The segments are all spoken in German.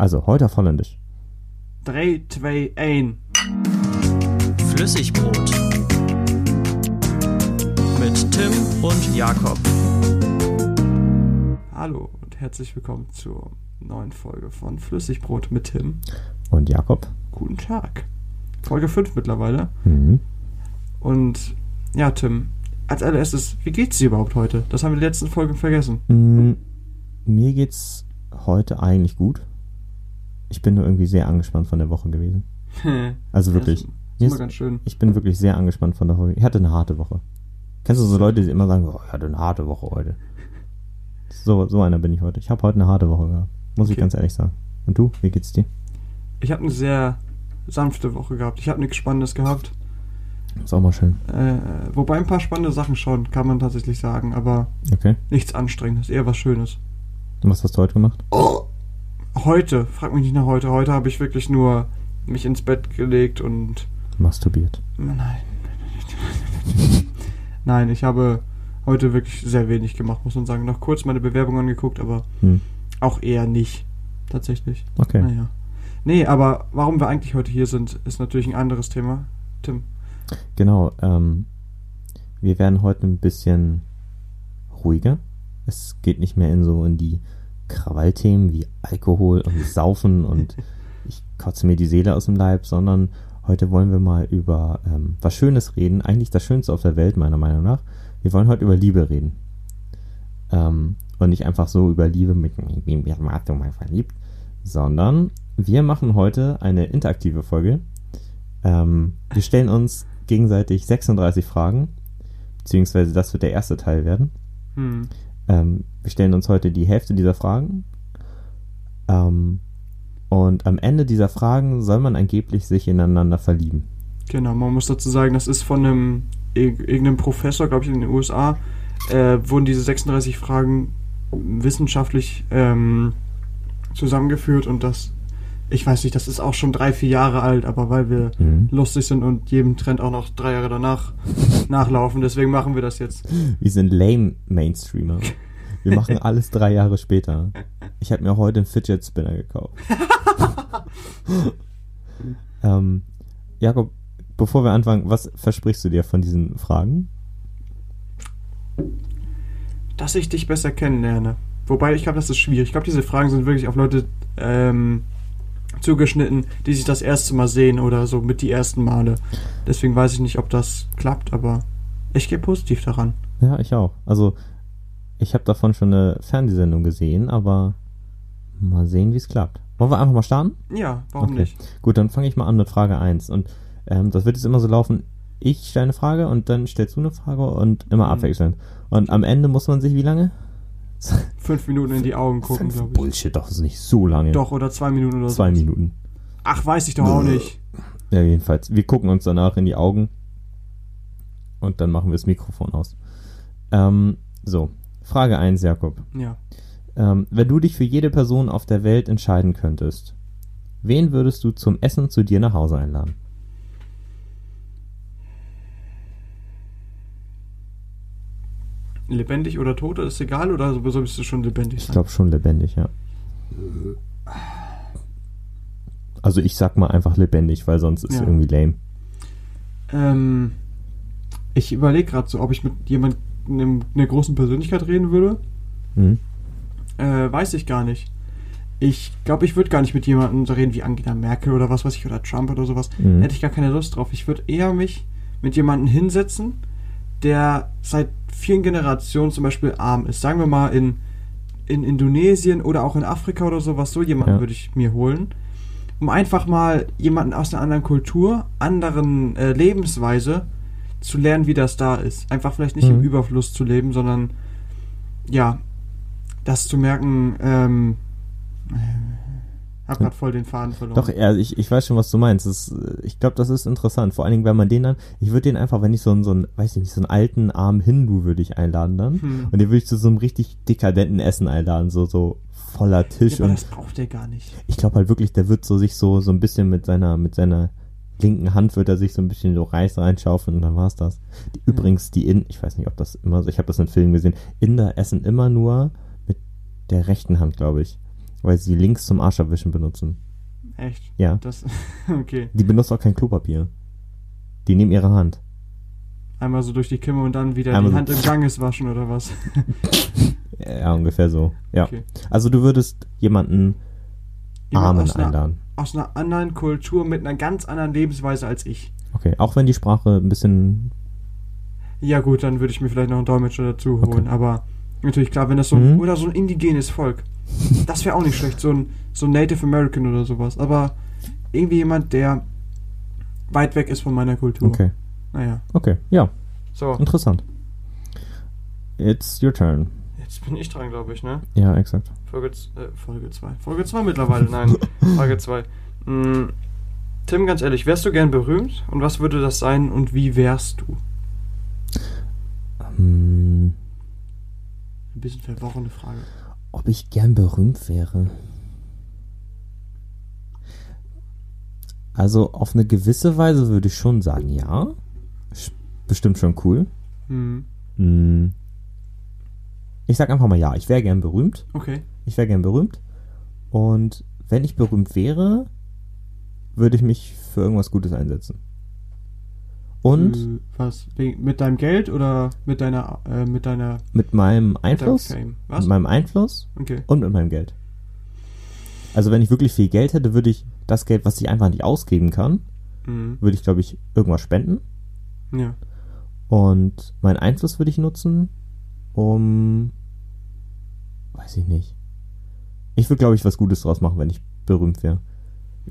Also, heute auf Holländisch. 3, 2, 1. Flüssigbrot. Mit Tim und Jakob. Hallo und herzlich willkommen zur neuen Folge von Flüssigbrot mit Tim. Und Jakob? Guten Tag. Folge 5 mittlerweile. Mhm. Und ja, Tim, als allererstes, wie geht's dir überhaupt heute? Das haben wir in den letzten Folgen vergessen. Mm, Mir geht's heute eigentlich gut. Ich bin nur irgendwie sehr angespannt von der Woche gewesen. Also wirklich. Das ist ist- ganz schön. Ich bin wirklich sehr angespannt von der Woche. Ich hatte eine harte Woche. Kennst du so Leute, die immer sagen, oh, ich hatte eine harte Woche heute? So, so einer bin ich heute. Ich habe heute eine harte Woche gehabt. Muss ich Okay. ganz ehrlich sagen. Und du, wie geht's dir? Ich habe eine sehr sanfte Woche gehabt. Ich habe nichts Spannendes gehabt. Ist auch mal schön. Äh, wobei ein paar spannende Sachen schon, kann man tatsächlich sagen, aber Okay. nichts Anstrengendes, eher was Schönes. Und was hast du heute gemacht? Heute, frag mich nicht nach heute. Heute habe ich wirklich nur mich ins Bett gelegt und Masturbiert. Nein. Nein, ich habe heute wirklich sehr wenig gemacht, muss man sagen. Noch kurz meine Bewerbung angeguckt, aber Hm. auch eher nicht. Tatsächlich. Okay. Naja. Nee, aber warum wir eigentlich heute hier sind, ist natürlich ein anderes Thema. Tim. Genau. Ähm, wir werden heute ein bisschen ruhiger. Es geht nicht mehr in so in die Krawallthemen wie Alkohol und Saufen und ich kotze mir die Seele aus dem Leib, sondern heute wollen wir mal über ähm, was Schönes reden. Eigentlich das Schönste auf der Welt, meiner Meinung nach. Wir wollen heute über Liebe reden. Ähm, und nicht einfach so über Liebe mit warst du mal verliebt, sondern wir machen heute eine interaktive Folge. Ähm, wir stellen uns gegenseitig 36 Fragen, beziehungsweise das wird der erste Teil werden. Hm. Ähm, wir stellen uns heute die Hälfte dieser Fragen. Ähm, und am Ende dieser Fragen soll man angeblich sich ineinander verlieben. Genau, man muss dazu sagen, das ist von einem irg- irgendeinem Professor, glaube ich, in den USA, äh, wurden diese 36 Fragen wissenschaftlich ähm, zusammengeführt und das, ich weiß nicht, das ist auch schon drei, vier Jahre alt, aber weil wir Mhm. lustig sind und jedem Trend auch noch drei Jahre danach nachlaufen, deswegen machen wir das jetzt. Wir sind lame Mainstreamer. Wir machen alles drei Jahre später. Ich habe mir heute einen Fidget Spinner gekauft. ähm, Jakob, bevor wir anfangen, was versprichst du dir von diesen Fragen? Dass ich dich besser kennenlerne. Wobei, ich glaube, das ist schwierig. Ich glaube, diese Fragen sind wirklich auf Leute ähm, zugeschnitten, die sich das erste Mal sehen oder so mit die ersten Male. Deswegen weiß ich nicht, ob das klappt, aber ich gehe positiv daran. Ja, ich auch. Also, ich habe davon schon eine Fernsehsendung gesehen, aber mal sehen, wie es klappt. Wollen wir einfach mal starten? Ja, warum Okay. nicht? Gut, dann fange ich mal an mit Frage 1. Und ähm, das wird jetzt immer so laufen, ich stelle eine Frage und dann stellst du eine Frage und immer Mhm. abwechselnd. Und am Ende muss man sich wie lange? Fünf Minuten in die Augen gucken, glaube ich. Bullshit, doch, das ist nicht so lange. Doch, oder zwei Minuten oder so. Zwei Minuten. Ach, weiß ich doch auch nicht. Ja, jedenfalls. Wir gucken uns danach in die Augen und dann machen wir das Mikrofon aus. Ähm, so, Frage 1, Jakob. Ja. Ähm, wenn du dich für jede Person auf der Welt entscheiden könntest, wen würdest du zum Essen zu dir nach Hause einladen? Lebendig oder tot, ist egal, oder so bist du schon lebendig Ich sein? glaube schon lebendig, ja. Also ich sag mal einfach lebendig, weil sonst ist Ja. irgendwie lame. Ähm, ich überlege gerade so, ob ich mit jemand einem, einer großen Persönlichkeit reden würde. Mhm. Äh, weiß ich gar nicht. Ich glaube, ich würde gar nicht mit jemandem so reden wie Angela Merkel oder was weiß ich, oder Trump oder sowas. Mhm. Hätte ich gar keine Lust drauf. Ich würde eher mich mit jemandem hinsetzen, der seit vielen Generationen zum Beispiel arm ist. Sagen wir mal in, in Indonesien oder auch in Afrika oder sowas. So jemanden Ja. würde ich mir holen. Um einfach mal jemanden aus einer anderen Kultur, anderen äh, Lebensweise zu lernen, wie das da ist. Einfach vielleicht nicht im Mhm. Überfluss zu leben, sondern ja, das zu merken, ähm, hab grad voll den Faden verloren. Doch, ja, ich, ich weiß schon, was du meinst. Das, ich glaube, das ist interessant. Vor allen Dingen, wenn man den dann, ich würde den einfach, wenn ich so einen, so einen, weiß ich nicht, so einen alten, armen Hindu würde ich einladen dann. Hm. Und den würde ich zu so einem richtig dekadenten Essen einladen, so, so voller Tisch ja, aber und das braucht er gar nicht. ich glaube halt wirklich, der wird so sich so, so ein bisschen mit seiner, mit seiner linken Hand wird er sich so ein bisschen so Reis reinschaufeln und dann war's das. Die, übrigens, die in, ich weiß nicht, ob das immer so, ich habe das in Filmen gesehen, Inder essen immer nur mit der rechten Hand, glaube ich. Weil sie Links zum Arschabwischen benutzen. Echt? Ja. Das, okay. Die benutzen auch kein Klopapier. Die nehmen ihre Hand. Einmal so durch die Kimme und dann wieder Einmal die so- Hand im Ganges waschen oder was? Ja, ungefähr so. Ja. Okay. Also du würdest jemanden Jemand Armen aus einer, einladen. aus einer anderen Kultur mit einer ganz anderen Lebensweise als ich. Okay. Auch wenn die Sprache ein bisschen. Ja gut, dann würde ich mir vielleicht noch einen Dolmetscher dazu holen. Okay. Aber natürlich klar, wenn das so ein, Mhm. oder so ein indigenes Volk, das wäre auch nicht schlecht. So ein, so ein Native American oder sowas. Aber irgendwie jemand, der weit weg ist von meiner Kultur. Okay. Naja. Okay. Ja. So, Interessant. It's your turn. jetzt bin ich dran, glaube ich, ne? Ja, exakt. Folge 2. Äh, Folge 2. Folge 2 mittlerweile, nein. Folge 2. Tim, ganz ehrlich, wärst du gern berühmt? Und was würde das sein und wie wärst du? Hm, Ein bisschen verworrene Frage. ob ich gern berühmt wäre. Also auf eine gewisse Weise würde ich schon sagen, ja. Bestimmt schon cool. Hm. Hm. Ich sag einfach mal ja, ich wäre gern berühmt. Okay. Ich wäre gern berühmt. Und wenn ich berühmt wäre, würde ich mich für irgendwas Gutes einsetzen. Und Äh, was? Mit deinem Geld oder mit deiner, äh, mit deiner mit meinem mit Einfluss, Fame? Was? mit meinem Einfluss Okay. und mit meinem Geld. Also wenn ich wirklich viel Geld hätte, würde ich das Geld, was ich einfach nicht ausgeben kann, Mhm. würde ich, glaube ich, irgendwas spenden. Ja. Und meinen Einfluss würde ich nutzen, um, weiß ich nicht. Ich würde, glaube ich, was Gutes draus machen, wenn ich berühmt wäre.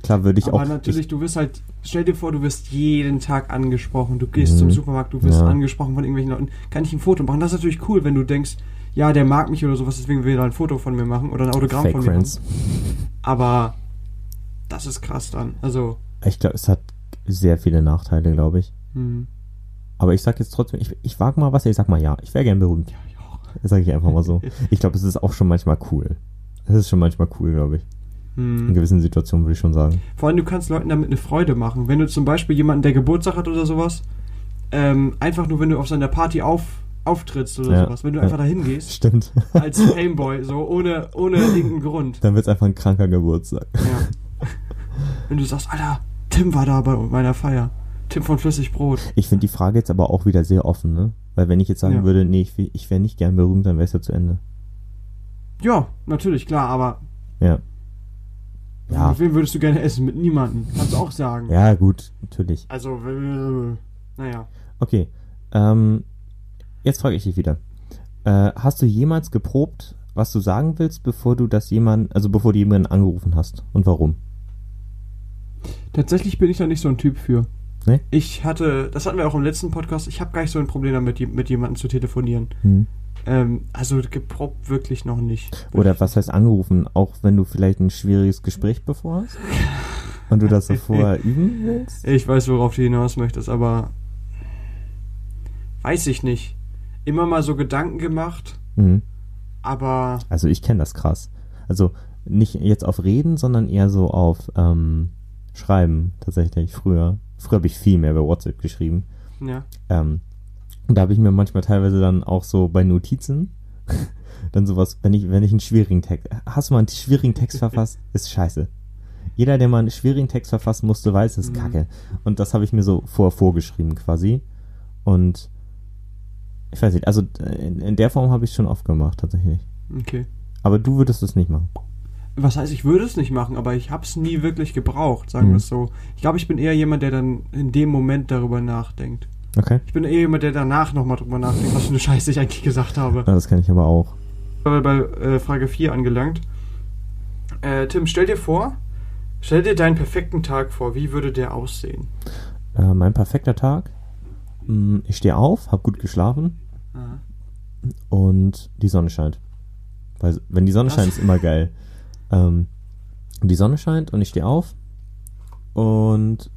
Klar würde ich Aber auch. natürlich, ich, du wirst halt, stell dir vor, du wirst jeden Tag angesprochen. Du gehst Mhm. zum Supermarkt, du wirst Ja. angesprochen von irgendwelchen Leuten. Kann ich ein Foto machen? Das ist natürlich cool, wenn du denkst, ja, der mag mich oder sowas, deswegen will er ein Foto von mir machen oder ein Autogramm Fake von mir Friends. machen. Aber das ist krass dann. Also, Ich glaube, es hat sehr viele Nachteile, glaube ich. hm. Aber ich sag jetzt trotzdem, ich, ich wage mal was, ich sag mal ja. Ich wäre gern berühmt. ja, ich auch. Das sage ich einfach mal so. Ich glaube, es ist auch schon manchmal cool. Es ist schon manchmal cool, glaube ich. In Hm. gewissen Situationen würde ich schon sagen. Vor allem, du kannst Leuten damit eine Freude machen. Wenn du zum Beispiel jemanden, der Geburtstag hat oder sowas, ähm, einfach nur, wenn du auf seiner Party auf, auftrittst oder Ja. sowas, wenn du Ja. einfach dahin gehst, Stimmt. als Fameboy, so ohne, ohne irgendeinen Grund. Dann wird es einfach ein kranker Geburtstag. Ja. Wenn du sagst, Alter, Tim war da bei meiner Feier. Tim von Flüssigbrot. Ich finde die Frage jetzt aber auch wieder sehr offen, ne? Weil wenn ich jetzt sagen Ja. würde, nee, ich, ich wäre nicht gern berühmt, dann wäre es ja zu Ende. Ja, natürlich, klar, aber Ja. Ja. mit wem würdest du gerne essen? Mit niemandem. Kannst du auch sagen. Ja, gut, natürlich. Also, äh, naja. Okay. Ähm, jetzt frage ich dich wieder. Äh, hast du jemals geprobt, was du sagen willst, bevor du das jemand, also bevor du jemanden angerufen hast? Und warum? Tatsächlich bin ich da nicht so ein Typ für. Nee? Ich hatte, das hatten wir auch im letzten Podcast, ich habe gar nicht so ein Problem damit, mit jemandem zu telefonieren. Hm. Ähm, also geprobt wirklich noch nicht. Oder was heißt angerufen? Auch wenn du vielleicht ein schwieriges Gespräch bevor hast? Und du das so vorher üben willst? Ich weiß, worauf du hinaus möchtest, aber weiß ich nicht. Immer mal so Gedanken gemacht, Mhm. aber Also ich kenne das krass. Also nicht jetzt auf Reden, sondern eher so auf ähm, Schreiben tatsächlich früher. Früher habe ich viel mehr bei WhatsApp geschrieben. ja. Ähm, da habe ich mir manchmal teilweise dann auch so bei Notizen dann sowas, wenn ich, wenn ich einen schwierigen Text, hast du mal einen schwierigen Text verfasst, ist scheiße. Jeder, der mal einen schwierigen Text verfassen musste, weiß, es ist Mhm. kacke. Und das habe ich mir so vorher vorgeschrieben quasi. Und ich weiß nicht, also in, in der Form habe ich schon oft gemacht, tatsächlich. Okay. Aber du würdest es nicht machen. Was heißt, ich würde es nicht machen, aber ich habe es nie wirklich gebraucht, sagen Mhm. wir es so. Ich glaube, ich bin eher jemand, der dann in dem Moment darüber nachdenkt. Okay? Ich bin eher jemand, der danach nochmal drüber nachdenkt, was für eine Scheiße ich eigentlich gesagt habe. Ja, das kann ich aber auch. Aber bei äh, Frage 4 angelangt. Äh, Tim, stell dir vor, stell dir deinen perfekten Tag vor. Wie würde der aussehen? Äh, mein perfekter Tag. Mm, Ich stehe auf, habe gut geschlafen Aha. und die Sonne scheint. Weil wenn die Sonne Das- scheint, ist immer geil. Ähm, die Sonne scheint und ich stehe auf und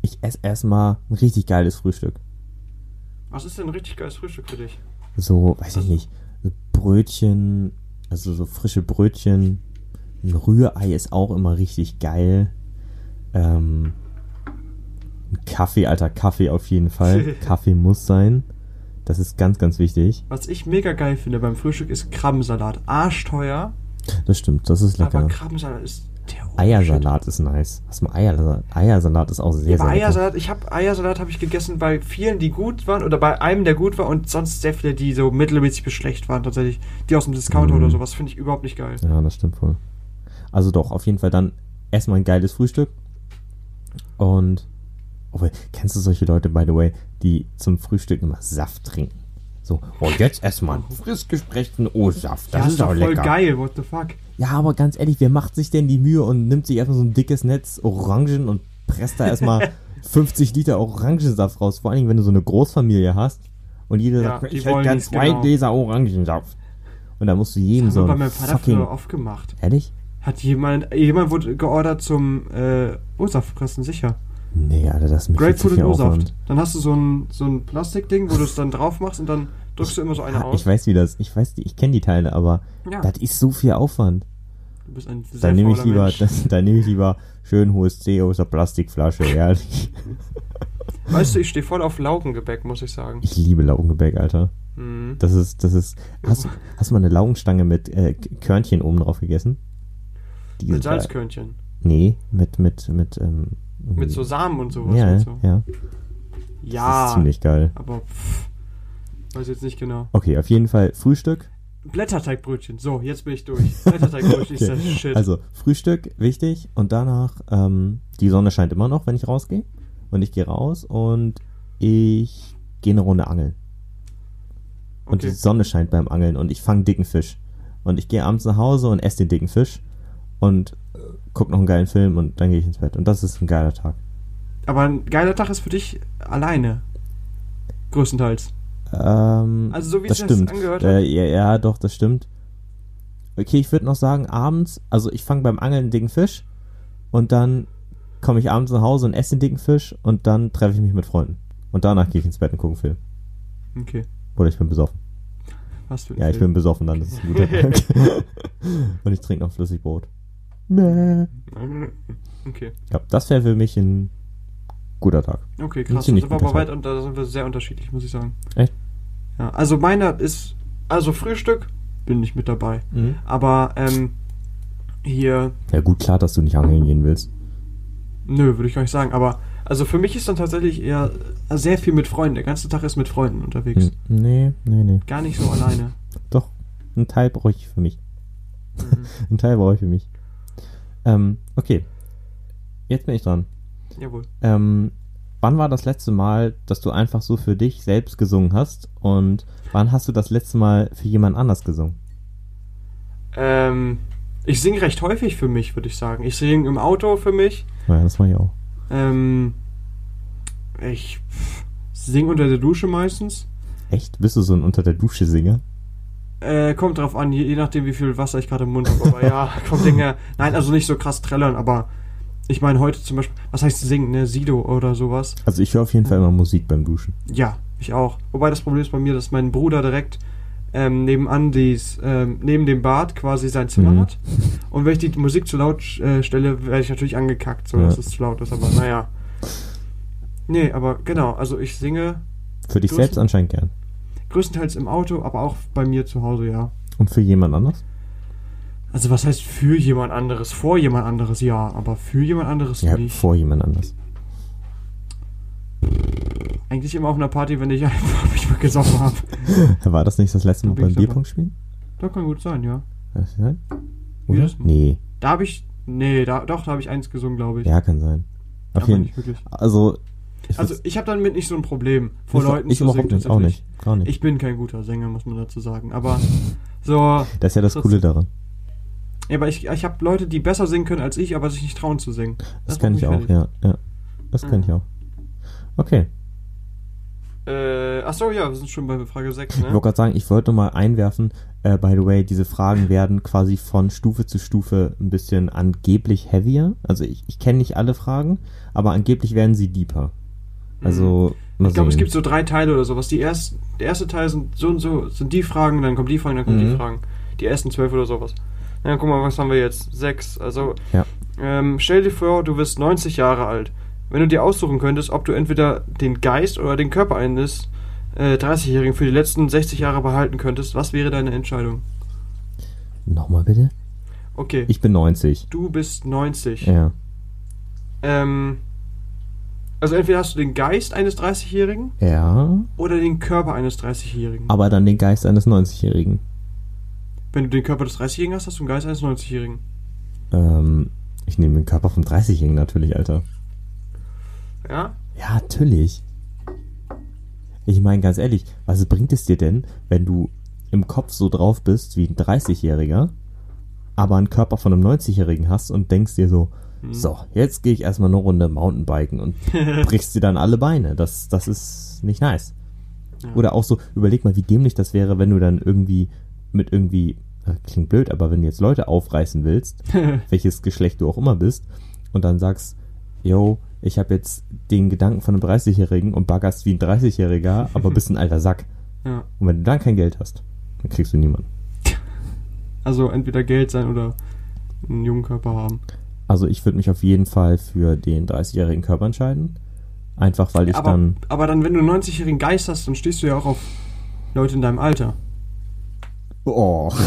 ich esse erstmal ein richtig geiles Frühstück. Was ist denn ein richtig geiles Frühstück für dich? So, weiß ich nicht, Brötchen, also so frische Brötchen. Ein Rührei ist auch immer richtig geil. Ähm, ein Kaffee, alter Kaffee auf jeden Fall. Kaffee muss sein. Das ist ganz, ganz wichtig. Was ich mega geil finde beim Frühstück ist Krabbensalat. Arschteuer, Das stimmt, das ist lecker. Aber Krabbensalat ist. Eiersalat ist nice. Hast du mal Eiersalat? Eiersalat ist auch sehr, Aber sehr. Eiersalat, ich habe Eiersalat habe ich gegessen bei vielen, die gut waren oder bei einem, der gut war und sonst sehr viele, die so mittelmäßig bis schlecht waren tatsächlich. Die aus dem Discounter Mhm. oder sowas finde ich überhaupt nicht geil. Ja, das stimmt voll. Also doch, auf jeden Fall dann erstmal ein geiles Frühstück. Und, obwohl, kennst du solche Leute, by the way, die zum Frühstück immer Saft trinken? So, oh, jetzt erstmal einen frisch gesprechten O-Saft. Das ja, ist doch voll lecker. geil, what the fuck. Ja, aber ganz ehrlich, wer macht sich denn die Mühe und nimmt sich erstmal so ein dickes Netz Orangen und presst da erstmal 50 Liter Orangensaft raus? Vor allen Dingen, wenn du so eine Großfamilie hast und jeder Ja, sagt, ich hätte gern es, zwei genau. Gläser Orangensaft. Und da musst du jedem Das so haben wir bei meinem Vater fucking... früher oft gemacht. Ehrlich? Hat jemand, jemand wurde geordert zum äh, O-Saftpressen, sicher. Nee, Alter, das zu Grapefruit und O-Saft. Aufwand. Dann hast du so ein, so ein Plastikding, wo du es dann drauf machst und dann drückst du immer so eine Ah, aus. Ich weiß, wie das, ich weiß, ich kenne die Teile, aber Ja. das ist so viel Aufwand. Du bist ein sehr Dann nehme ich lieber, Mensch. dann, nehme ich lieber schön hohes C aus der Plastikflasche, ehrlich. Weißt du, ich stehe voll auf Laugengebäck, muss ich sagen. Ich liebe Laugengebäck, Alter. Mhm. Das ist, das ist. Hast, du- hast du mal eine Laugenstange mit äh, Körnchen oben drauf gegessen? Die Mit. Salzkörnchen. Nee, mit, mit, mit, ähm, Mit so Samen und sowas. Ja, und so. ja. ja Das ist ziemlich geil. aber pff, weiß jetzt nicht genau. Okay, auf jeden Fall Frühstück. Blätterteigbrötchen. So, jetzt bin ich durch. Blätterteigbrötchen ist Okay. das Shit. Also Frühstück, wichtig. Und danach, ähm, die Sonne scheint immer noch, wenn ich rausgehe. Und ich gehe raus und ich gehe eine Runde angeln. Und die okay. Sonne scheint beim Angeln und ich fange dicken Fisch. Und ich gehe abends nach Hause und esse den dicken Fisch und äh, guck noch einen geilen Film und dann gehe ich ins Bett. Und das ist ein geiler Tag. Aber ein geiler Tag ist für dich alleine. Größtenteils. Ähm, Also so wie das es sich stimmt. angehört Äh, hat. ja, ja, doch, das stimmt. Okay, ich würde noch sagen, abends, also ich fange beim Angeln einen dicken Fisch und dann komme ich abends nach Hause und esse den dicken Fisch und dann treffe ich mich mit Freunden. Und danach gehe ich ins Bett und gucke einen Film. Okay. Oder ich bin besoffen. Was für ein Ja, ich bin Film. besoffen, dann ist es ein guter Tag. und ich trinke noch Flüssigbrot. Mäh. Okay. Ja, das wäre für mich ein guter Tag. Okay, Ein krass. Da ziemlich sind wir guter aber weit und da sind wir sehr unterschiedlich, muss ich sagen. Echt? Ja, also meiner ist, also Frühstück bin ich mit dabei. Aber ähm, hier, Ja gut, klar, dass du nicht angeln gehen willst. nö, würde ich gar nicht sagen. Aber also für mich ist dann tatsächlich eher sehr viel mit Freunden. Der ganze Tag ist mit Freunden unterwegs. Hm, Nee, nee, nee. Gar nicht so alleine. Doch, einen Teil brauche ich für mich. Mhm. Einen Teil brauche ich für mich. Ähm, okay. Jetzt bin ich dran. Jawohl. Ähm, wann war das letzte Mal, dass du einfach so für dich selbst gesungen hast? Und wann hast du das letzte Mal für jemand anders gesungen? Ähm, ich singe recht häufig für mich, würde ich sagen. Ich singe im Auto für mich. Ja, das mache ich auch. Ähm, ich singe unter der Dusche meistens. Echt? Bist du so ein unter der Dusche Singer? Äh, kommt drauf an, je, je nachdem, wie viel Wasser ich gerade im Mund habe. Aber ja, vom Ding her. Nein, also nicht so krass trällern, aber ich meine heute zum Beispiel, was heißt singen, ne? Sido oder sowas. Also ich höre auf jeden Fall immer Musik beim Duschen. Ja, ich auch. Wobei das Problem ist bei mir, dass mein Bruder direkt ähm, nebenan dies, ähm, neben dem Bad quasi sein Zimmer Mhm. hat. Und wenn ich die Musik zu laut äh, stelle, werde ich natürlich angekackt, so Ja. dass es zu laut ist. Aber naja. Nee, aber genau, also ich singe Für dich selbst anscheinend gern. Größtenteils im Auto, aber auch bei mir zu Hause, ja. Und für jemand anders? Also was heißt für jemand anderes? Vor jemand anderes, ja, aber für jemand anderes Ja, nicht. vor jemand anders. Eigentlich immer auf einer Party, wenn ich einfach mich mal gesoffen habe. War das nicht das letzte Mal Da beim. Bierpunkt spielen? Das kann gut sein, ja. Das sein? Oder? Nee. Da habe ich, nee, da, doch, da habe ich eins gesungen, glaube ich. Ja, kann sein. Auf jeden. Also, ich, Also ich habe damit nicht so ein Problem, vor ich, Leuten ich zu überhaupt singen. nicht, auch nicht. Gar nicht. Ich bin kein guter Sänger, muss man dazu sagen. Aber so, das ist ja das trotzdem- Coole daran. ja, aber ich, ich habe Leute, die besser singen können als ich, aber sich nicht trauen zu singen. Das, macht kann ich auch, fertig. ja. ja. Das kann Mhm. ich auch. Okay. Äh, achso, ja, wir sind schon bei Frage 6, Ich ne? wollte gerade sagen, ich wollte mal einwerfen, äh, by the way, diese Fragen werden quasi von Stufe zu Stufe ein bisschen angeblich heavier. Also ich, ich kenne nicht alle Fragen, aber angeblich werden sie deeper. Also, Ich glaube, es gibt so drei Teile oder sowas. Die erst, der erste Teil sind so und so, sind die Fragen, dann kommen die Fragen, dann kommen Mhm. die Fragen. Die ersten zwölf oder sowas. Ja, guck mal, was haben wir jetzt? Sechs. Also, Ja. ähm, stell dir vor, du wirst 90 Jahre alt. Wenn du dir aussuchen könntest, ob du entweder den Geist oder den Körper eines äh, 30-Jährigen für die letzten 60 Jahre behalten könntest, was wäre deine Entscheidung? Nochmal bitte? Okay, Ich bin 90. du bist 90. Ja. Ähm, also entweder hast du den Geist eines 30-Jährigen Ja. oder den Körper eines 30-Jährigen. Aber dann den Geist eines 90-Jährigen. Wenn du den Körper des 30-Jährigen hast, hast du den Geist eines 90-Jährigen. Ähm, ich nehme den Körper vom 30-Jährigen natürlich, Alter. Ja? Ja, natürlich. Ich meine, ganz ehrlich, was bringt es dir denn, wenn du im Kopf so drauf bist wie ein 30-Jähriger, aber einen Körper von einem 90-Jährigen hast und denkst dir so, Hm. so, jetzt gehe ich erstmal eine Runde Mountainbiken und brichst dir dann alle Beine. Das, das ist nicht nice. Ja. Oder auch so, überleg mal, wie dämlich das wäre, wenn du dann irgendwie mit irgendwie, äh, klingt blöd, aber wenn du jetzt Leute aufreißen willst, welches Geschlecht du auch immer bist, und dann sagst, yo, ich habe jetzt den Gedanken von einem 30-Jährigen und baggerst wie ein 30-Jähriger, aber bist ein alter Sack. ja. Und wenn du dann kein Geld hast, dann kriegst du niemanden. Also entweder Geld sein oder einen jungen Körper haben. Also ich würde mich auf jeden Fall für den 30-jährigen Körper entscheiden. Einfach weil ich aber, dann. aber dann, wenn du einen 90-jährigen Geist hast, dann stehst du ja auch auf Leute in deinem Alter. Oh.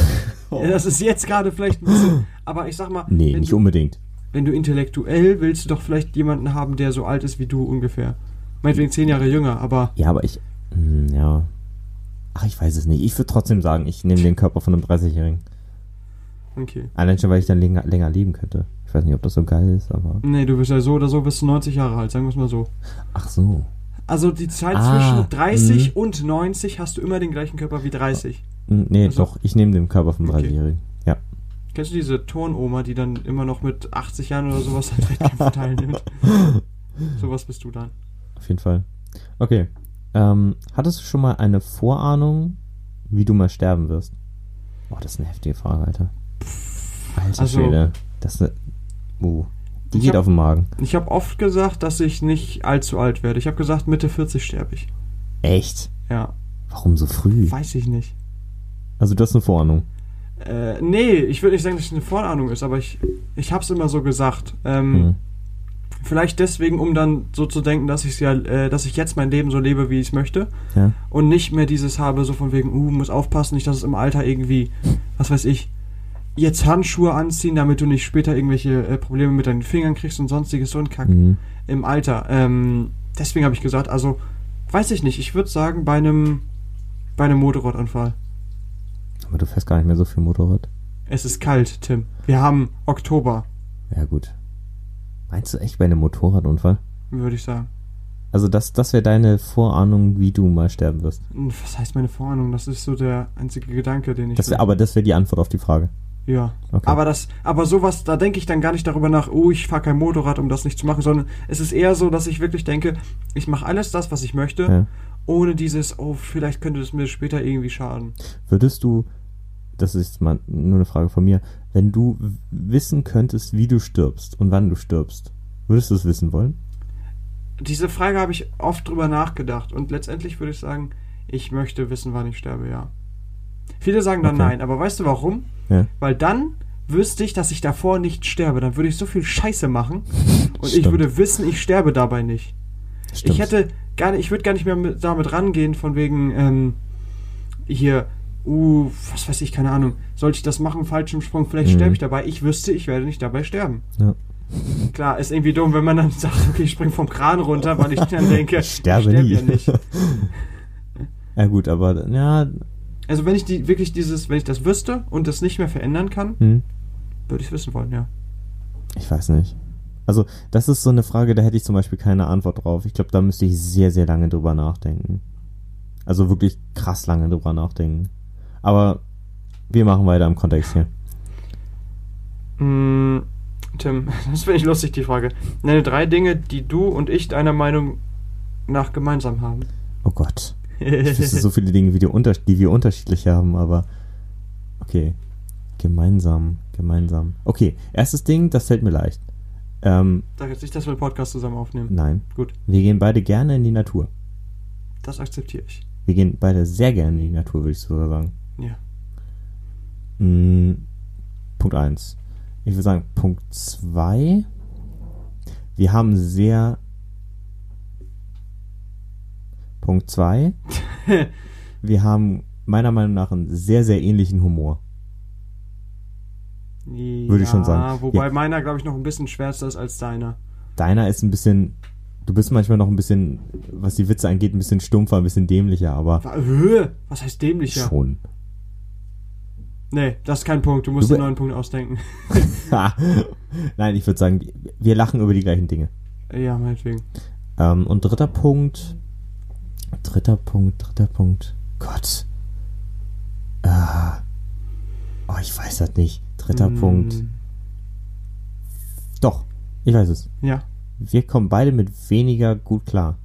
Ja, das ist jetzt gerade vielleicht ein bisschen. Aber ich sag mal, Nee, wenn, nicht du, unbedingt. wenn du intellektuell willst du doch vielleicht jemanden haben, der so alt ist wie du ungefähr. Meinetwegen zehn Jahre jünger, aber Ja, aber ich. Hm, ja. Ach, ich weiß es nicht. Ich würde trotzdem sagen, ich nehme den Körper von einem 30-Jährigen. okay. Allein schon, weil ich dann länger, länger leben könnte. Ich weiß nicht, ob das so geil ist, aber. Nee, du bist ja so oder so bis zu 90 Jahre alt, sagen wir es mal so. Ach so. Also die Zeit Ah, zwischen 30 mhm. und 90 hast du immer den gleichen Körper wie 30. Hm, Nee, Also- doch, ich nehme den Körper vom Okay. 30-Jährigen. Ja. Kennst du diese Turnoma, die dann immer noch mit 80 Jahren oder sowas an Wettkämpfen teilnimmt? Sowas bist du dann. Auf jeden Fall. Okay. Ähm, hattest du schon mal eine Vorahnung, wie du mal sterben wirst? Oh, das ist eine heftige Frage, Alter. Alter Also- Schwede. Das ist eine. Uh, die Ich geht hab- auf den Magen. Ich habe oft gesagt, dass ich nicht allzu alt werde. Ich habe gesagt, Mitte 40 sterbe ich. Echt? Ja, Warum so früh? weiß ich nicht. Also, du hast eine Vorahnung. Äh, nee, ich würde nicht sagen, dass es eine Vorahnung ist, aber ich, ich habe es immer so gesagt. Ähm, Hm. Vielleicht deswegen, um dann so zu denken, dass ich ja, äh, dass ich jetzt mein Leben so lebe, wie ich es möchte. Ja. Und nicht mehr dieses habe, so von wegen, uh, muss aufpassen, nicht, dass es im Alter irgendwie, was weiß ich, jetzt Handschuhe anziehen, damit du nicht später irgendwelche äh, Probleme mit deinen Fingern kriegst und sonstiges so ein Kack Mhm. im Alter. Ähm, deswegen habe ich gesagt, also, weiß ich nicht, ich würde sagen, bei einem, bei einem Motorradunfall. Aber du fährst gar nicht mehr so viel Motorrad. Es ist kalt, Tim. Wir haben Oktober, Ja, gut. Meinst du echt bei einem Motorradunfall? würde ich sagen. Also, das, das wäre deine Vorahnung, wie du mal sterben wirst. Was heißt meine Vorahnung? Das ist so der einzige Gedanke, den ich. Das wär, aber das wäre die Antwort auf die Frage. Ja. Okay. Aber das, aber sowas, da denke ich dann gar nicht darüber nach, oh, ich fahre kein Motorrad, um das nicht zu machen, sondern es ist eher so, dass ich wirklich denke, ich mache alles das, was ich möchte, Ja. ohne dieses, oh, vielleicht könnte es mir später irgendwie schaden. Würdest du, das ist mal nur eine Frage von mir, wenn du wissen könntest, wie du stirbst und wann du stirbst, würdest du es wissen wollen? Diese Frage habe ich oft drüber nachgedacht und letztendlich würde ich sagen, ich möchte wissen, wann ich sterbe, ja. Viele sagen dann Okay. nein, aber weißt du warum? Ja. Weil dann wüsste ich, dass ich davor nicht sterbe. Dann würde ich so viel Scheiße machen und ich würde wissen, ich sterbe dabei nicht. Stimmt. Ich hätte gar nicht, ich würde gar nicht mehr mit, damit rangehen, von wegen, ähm, hier, uh, was weiß ich, keine Ahnung, sollte ich das machen, falschen Sprung, vielleicht Mhm. sterbe ich dabei. Ich wüsste, ich werde nicht dabei sterben. Ja. Klar, ist irgendwie dumm, wenn man dann sagt, okay, ich spring vom Kran runter, weil ich dann denke, Ich sterbe ich nie. ja nicht. Ja gut, aber ja, Also wenn ich die wirklich dieses, wenn ich das wüsste und das nicht mehr verändern kann, hm, würde ich es wissen wollen, ja. ich weiß nicht. Also das ist so eine Frage, da hätte ich zum Beispiel keine Antwort drauf. Ich glaube, da müsste ich sehr, sehr lange drüber nachdenken. Also wirklich krass lange drüber nachdenken. Aber wir machen weiter im Kontext hier. Mm, Tim, das finde ich lustig, die Frage. Nenne drei Dinge, die du und ich deiner Meinung nach gemeinsam haben. Oh Gott. Ich wüsste so viele Dinge, wie die, unter die wir unterschiedlich haben, aber okay. Gemeinsam, gemeinsam. Okay, erstes Ding, das fällt mir leicht. Ähm, Sag jetzt nicht, dass wir einen Podcast zusammen aufnehmen. nein. Gut. Wir gehen beide gerne in die Natur. Das akzeptiere ich. Wir gehen beide sehr gerne in die Natur, würde ich sogar sagen. Ja. Mm, Punkt 1. Ich würde sagen, Punkt 2. Wir haben sehr. Punkt 2. Wir haben meiner Meinung nach einen sehr, sehr ähnlichen Humor. Würde ich schon sagen. Wobei Ja. meiner, glaube ich, noch ein bisschen schwärzer ist als deiner. Deiner ist ein bisschen, du bist manchmal noch ein bisschen, was die Witze angeht, ein bisschen stumpfer, ein bisschen dämlicher, aber? Was heißt dämlicher? schon. Nee, das ist kein Punkt. Du musst Du den be- neuen Punkt ausdenken. Nein, ich würde sagen, wir lachen über die gleichen Dinge. ja, meinetwegen. Ähm, und dritter Punkt. Dritter Punkt, dritter Punkt. Gott. Ah. Oh, ich weiß das nicht. Dritter Mm, Punkt. Doch, ich weiß es. Ja. Wir kommen beide mit weniger gut klar.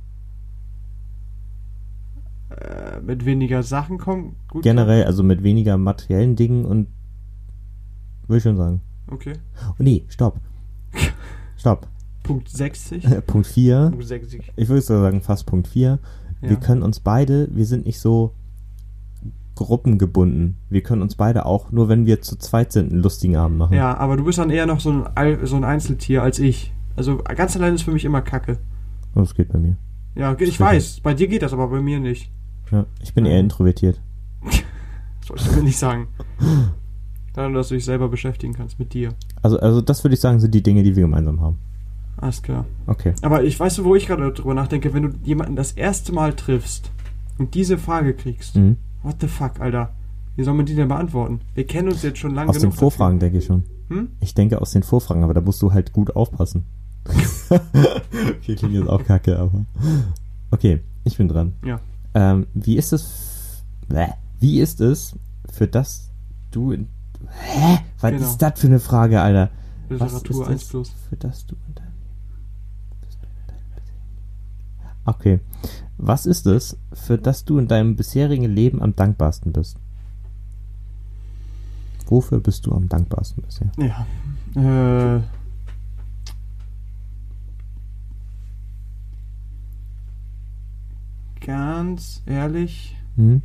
Äh, mit weniger Sachen kommen. Gut. Generell, also mit weniger materiellen Dingen und würde ich schon sagen. Okay. Oh nee, stopp. Stopp. Punkt 60. Punkt 4. Punkt 60. Ich würde sogar sagen fast Punkt 4. Wir können uns beide, wir sind nicht so gruppengebunden. Wir können uns beide auch, nur wenn wir zu zweit sind, einen lustigen Abend machen. Ja, aber du bist dann eher noch so ein, so ein Einzeltier als ich. Also ganz allein ist für mich immer Kacke. Oh, Das geht bei mir. Ja, ich Sicher. weiß. Bei dir geht das, aber bei mir nicht. Ja, ich bin Ja. eher introvertiert. Das solltest du mir nicht sagen. Dadurch, dass du dich selber beschäftigen kannst mit dir. Also, also das würde ich sagen, sind die Dinge, die wir gemeinsam haben. Alles klar. Okay. Aber ich weiß, wo ich gerade drüber nachdenke, wenn du jemanden das erste Mal triffst und diese Frage kriegst. Mhm. What the fuck, Alter? Wie soll man die denn beantworten? Wir kennen uns jetzt schon lange Aus den genug. Vorfragen denke ich schon. Hm? Ich denke aus den Vorfragen, aber da musst du halt gut aufpassen. okay, klingt jetzt auch kacke, aber. Okay, ich bin dran. Ja. Ähm, wie ist es. Bäh. Wie ist es, für das du in. Hä? Was Genau. ist das für eine Frage, Alter? Was Literatur ist 1 das, plus. für das du in deinem Okay. Was ist es, für das du in deinem bisherigen Leben am dankbarsten bist? Wofür bist du am dankbarsten bisher? Ja. Äh. Ganz ehrlich. Hm?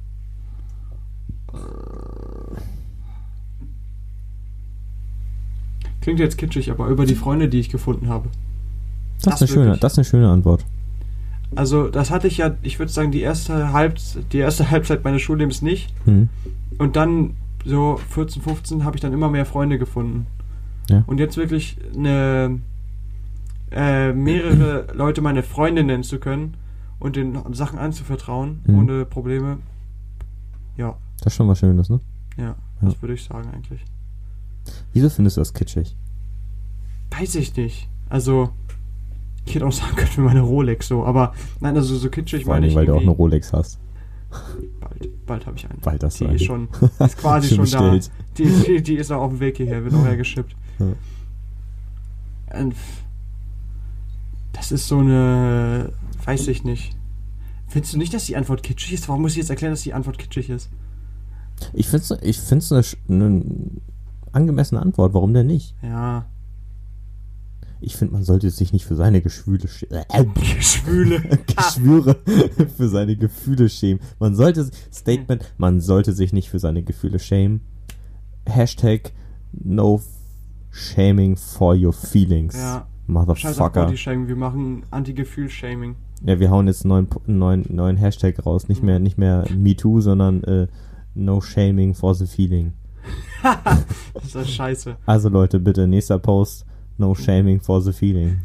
Klingt jetzt kitschig, aber über die Freunde, die ich gefunden habe. Das, Das ist eine schöne, das ist eine schöne Antwort. Also, das hatte ich ja, ich würde sagen, die erste, Halb die erste Halbzeit meines Schullebens nicht. Hm? Und dann, so 14, 15, habe ich dann immer mehr Freunde gefunden. Ja. Und jetzt wirklich eine, äh, mehrere Leute meine Freunde nennen zu können und den Sachen anzuvertrauen, Mhm. ohne Probleme. Ja, Das ist schon was Schönes, ne? ja, Ja. das würde ich sagen eigentlich. Wieso findest du das kitschig? Weiß ich nicht. Also, ich hätte auch sagen können für meine Rolex so, aber nein, also so kitschig meine ich weil du auch eine Rolex hast. Bald, bald habe ich eine. Bald hast die du eine. ist schon, ist quasi Schon schon, da. Die, die, die ist auch auf dem Weg hierher, wird auch hergeschippt. Ja. Und das ist so eine, weiß ich nicht. Findest du nicht, dass die Antwort kitschig ist? Warum muss ich jetzt erklären, dass die Antwort kitschig ist? Ich finde es ich find's eine, eine angemessene Antwort. Warum denn nicht? Ja, Ich finde, man sollte sich nicht für seine Geschwüle schä- äh, Schwüle. Geschwüre für seine Gefühle schämen. Man sollte Statement, man sollte sich nicht für seine Gefühle schämen. Hashtag no shaming for your feelings. Ja. Motherfucker. Wir machen Anti-Gefühl-Shaming. Ja, wir hauen jetzt einen neuen, neuen, neuen Hashtag raus. Nicht mehr, nicht mehr MeToo, sondern äh, no shaming for the feeling. Das ist scheiße. Also Leute, bitte, nächster Post, no shaming for the feeling.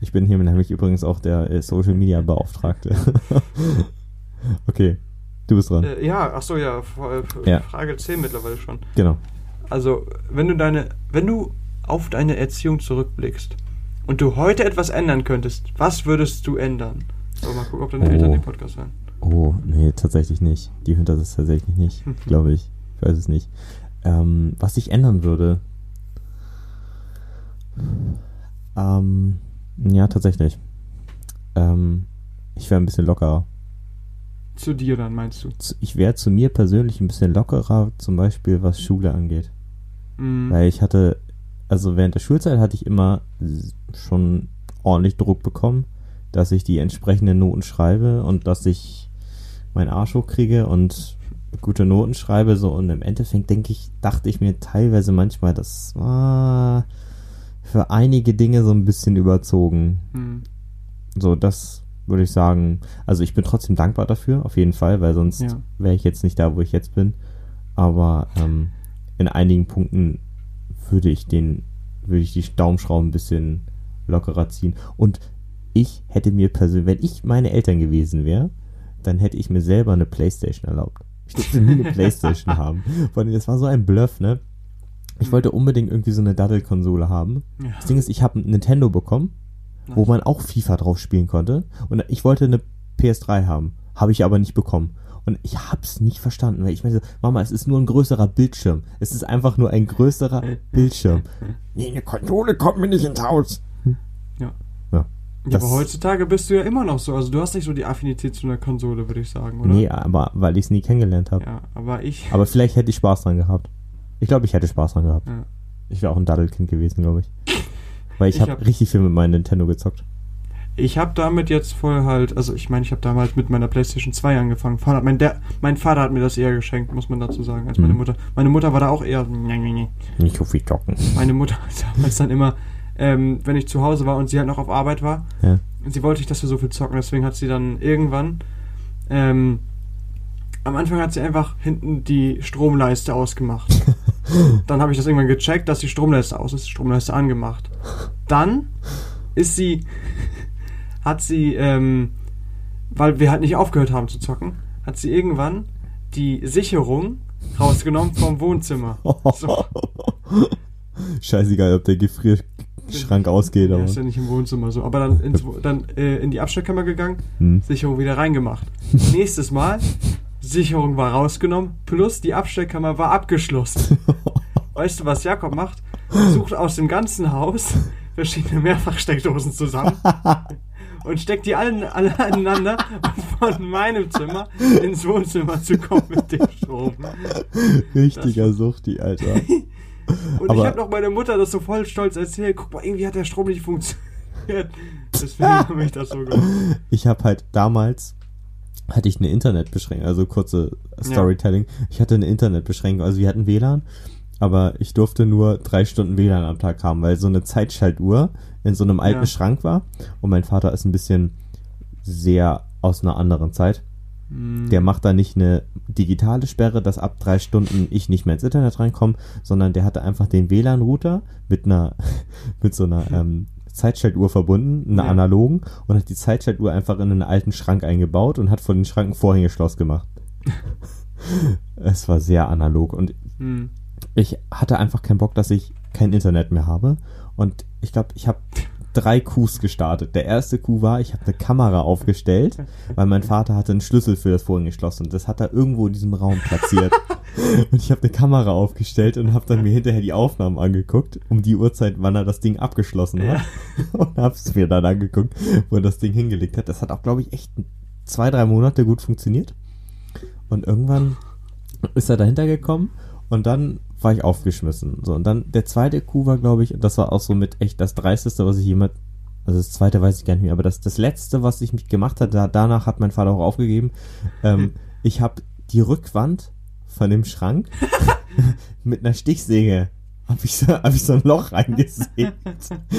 Ich bin hier nämlich übrigens auch der äh, Social Media Beauftragte. okay, du bist dran. Äh, ja, ach so, ja, F- Ja. Frage 10 mittlerweile schon. Genau. Also, wenn du deine, wenn du auf deine Erziehung zurückblickst und du heute etwas ändern könntest, was würdest du ändern? So, mal gucken, ob deine Oh. Eltern den Podcast hören. Oh, nee, tatsächlich nicht. Die hört das tatsächlich nicht, glaube ich. Ich weiß es nicht. Ähm, was ich ändern würde. Ähm, ja, tatsächlich. Ähm, ich wäre ein bisschen lockerer. Zu dir dann, meinst du? Ich wäre zu mir persönlich ein bisschen lockerer, zum Beispiel was Schule angeht. Mhm. Weil ich hatte, also während der Schulzeit hatte ich immer schon ordentlich Druck bekommen, dass ich die entsprechenden Noten schreibe und dass ich meinen Arsch hochkriege und gute Noten schreibe. So und im Endeffekt denke ich, dachte ich mir teilweise manchmal, das war für einige Dinge so ein bisschen überzogen. Mhm. So, das würde ich sagen. Also ich bin trotzdem dankbar dafür, auf jeden Fall, weil sonst Ja. wäre ich jetzt nicht da, wo ich jetzt bin. Aber ähm, in einigen Punkten würde ich den, würde ich die Daumenschrauben ein bisschen lockerer ziehen. Und ich hätte mir persönlich, wenn ich meine Eltern gewesen wäre, dann hätte ich mir selber eine Playstation erlaubt. Ich durfte nie eine Playstation haben. Vor allem, das war so ein Bluff, ne? Ich wollte unbedingt irgendwie so eine Daddel-Konsole haben. Ja. Das Ding ist, ich habe ein Nintendo bekommen, wo man auch FIFA drauf spielen konnte. Und ich wollte eine PS3 haben. Habe ich aber nicht bekommen. Und ich hab's nicht verstanden, weil ich meine, so, Mama, es ist nur ein größerer Bildschirm. Es ist einfach nur ein größerer Bildschirm. Nee, eine Konsole kommt mir nicht ins Haus. Ja. Ja. Ja, Das- aber heutzutage bist du ja immer noch so. Also du hast nicht so die Affinität zu einer Konsole, würde ich sagen, oder? Nee, aber weil ich es nie kennengelernt habe. Ja, aber ich. Aber vielleicht hätte ich Spaß dran gehabt. Ich glaube, ich hätte Spaß dran gehabt. Ja. Ich wäre auch ein Daddelkind gewesen, glaube ich. Weil ich, Ich habe hab- richtig viel mit meinem Nintendo gezockt. Ich habe damit jetzt voll halt, also ich meine, ich habe damals mit meiner PlayStation 2 angefangen. Vater, mein, der, mein Vater hat mir das eher geschenkt, muss man dazu sagen, als meine Mhm. Mutter. Meine Mutter war da auch eher. Nicht so viel zocken. Meine Mutter hat damals dann immer, ähm, wenn ich zu Hause war und sie halt noch auf Arbeit war, Ja. sie wollte nicht, dass wir so viel zocken, deswegen hat sie dann irgendwann, ähm, am Anfang hat sie einfach hinten die Stromleiste ausgemacht. dann habe ich das irgendwann gecheckt, dass die Stromleiste aus ist, die Stromleiste angemacht. Dann ist sie, hat sie, ähm, weil wir halt nicht aufgehört haben zu zocken, hat sie irgendwann die Sicherung rausgenommen vom Wohnzimmer. So. Scheißegal, ob der Gefrierschrank ausgeht, Ja, aber. ist ja nicht im Wohnzimmer so. Aber dann, ins, Wo- dann äh, in die Abstellkammer gegangen, Hm. Sicherung wieder reingemacht. Nächstes Mal, Sicherung war rausgenommen, plus die Abstellkammer war abgeschlossen. Weißt du, was Jakob macht? Sucht aus dem ganzen Haus verschiedene Mehrfachsteckdosen zusammen und steckt die alle, alle aneinander, um von meinem Zimmer ins Wohnzimmer zu kommen mit dem Strom. Richtiger Suchti, Alter. Und Aber- ich habe noch meiner Mutter das so voll stolz erzählt. Guck mal, irgendwie hat der Strom nicht funktioniert. Deswegen habe ich das so gemacht. Ich habe halt damals hatte ich eine Internetbeschränkung, also kurze Storytelling. Ich hatte eine Internetbeschränkung, also wir hatten WLAN, aber ich durfte nur drei Stunden WLAN am Tag haben, weil so eine Zeitschaltuhr in so einem alten Ja. Schrank war und mein Vater ist ein bisschen sehr aus einer anderen Zeit. Hm. Der macht da nicht eine digitale Sperre, dass ab drei Stunden ich nicht mehr ins Internet reinkomme, sondern der hatte einfach den WLAN-Router mit einer, mit so einer ähm, Zeitschaltuhr verbunden, einer Ja. analogen, und hat die Zeitschaltuhr einfach in einen alten Schrank eingebaut und hat von den Schranken Vorhängeschloss gemacht. es war sehr analog und Hm. ich hatte einfach keinen Bock, dass ich kein Internet mehr habe. Und ich glaube, ich habe drei Coups gestartet. Der erste Coup war, ich habe eine Kamera aufgestellt, weil mein Vater hatte einen Schlüssel für das Vorhängeschloss und das hat er irgendwo in diesem Raum platziert. und ich habe eine Kamera aufgestellt und habe dann mir hinterher die Aufnahmen angeguckt, um die Uhrzeit, wann er das Ding abgeschlossen hat. Und habe es mir dann angeguckt, wo er das Ding hingelegt hat. Das hat auch, glaube ich, echt zwei, drei Monate gut funktioniert. Und irgendwann ist er dahinter gekommen und dann war ich aufgeschmissen. So, und dann der zweite Coup war, glaube ich, und das war auch so mit echt das Dreisteste, was ich jemand, also das zweite weiß ich gar nicht mehr, aber das, das letzte, was ich mich gemacht hat, da, danach hat mein Vater auch aufgegeben. Ähm, ich habe die Rückwand von dem Schrank mit einer Stichsäge habe ich, so, hab ich so ein Loch reingesägt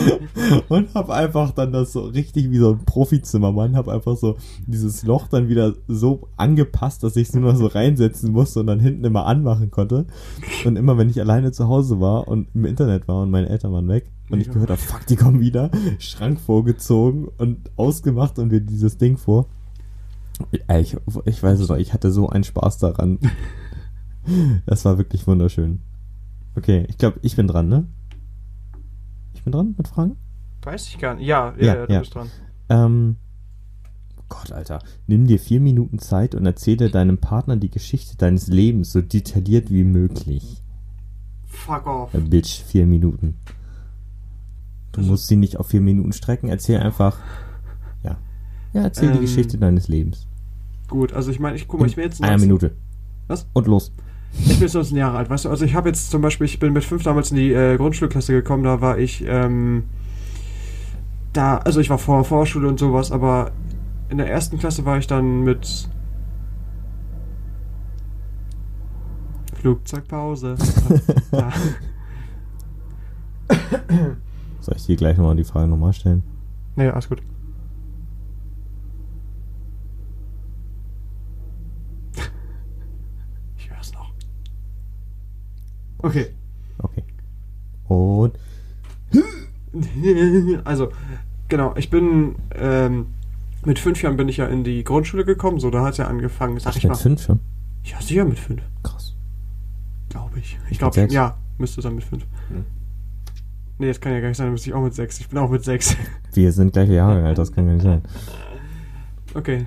und habe einfach dann das so richtig wie so ein Profizimmermann, habe einfach so dieses Loch dann wieder so angepasst, dass ich es nur noch so reinsetzen musste und dann hinten immer anmachen konnte. Und immer wenn ich alleine zu Hause war und im Internet war und meine Eltern waren weg und ich gehört habe, fuck, die kommen wieder, Schrank vorgezogen und ausgemacht und wir dieses Ding vor. Ich, ich weiß es noch, ich hatte so einen Spaß daran. Das war wirklich wunderschön. Okay, ich glaube, ich bin dran, ne? Ich bin dran mit Fragen? Weiß ich gar nicht. Ja, Ja, ja, ja, du ja. bist dran. Ähm, Gott, Alter. Nimm dir vier Minuten Zeit und erzähle deinem Partner die Geschichte deines Lebens so detailliert wie möglich. Fuck off. Äh, Bitch, vier Minuten. Du Also- musst sie nicht auf vier Minuten strecken, erzähl einfach. Ja. Ja, erzähl die Ähm, Geschichte deines Lebens. Gut, also ich meine, ich guck mal, ich bin jetzt einer 19 Minute. Was? Und los. Ich bin jetzt 19 Jahre alt, weißt du? Also ich habe jetzt zum Beispiel, ich bin mit fünf damals in die äh, Grundschulklasse gekommen, da war ich, ähm, da, also ich war vor Vorschule und sowas, aber in der ersten Klasse war ich dann mit Flugzeugpause. ja. Soll ich dir gleich nochmal die Frage nochmal stellen? Nee, alles gut. Ich hör's noch. Okay. Okay. Und also, genau, ich bin ähm, mit fünf Jahren bin ich ja in die Grundschule gekommen, so da hat es ja angefangen, sag ach, ich mit mal. fünf schon? Ja, sicher mit fünf, Krass. glaube ich. Ich Mit glaube, ja, müsste sein mit fünf. Hm. Nee, das kann ja gar nicht sein, dann müsste ich auch mit sechs. Ich bin auch mit sechs. Wir sind gleiche Jahre alt, das kann gar nicht sein. Okay.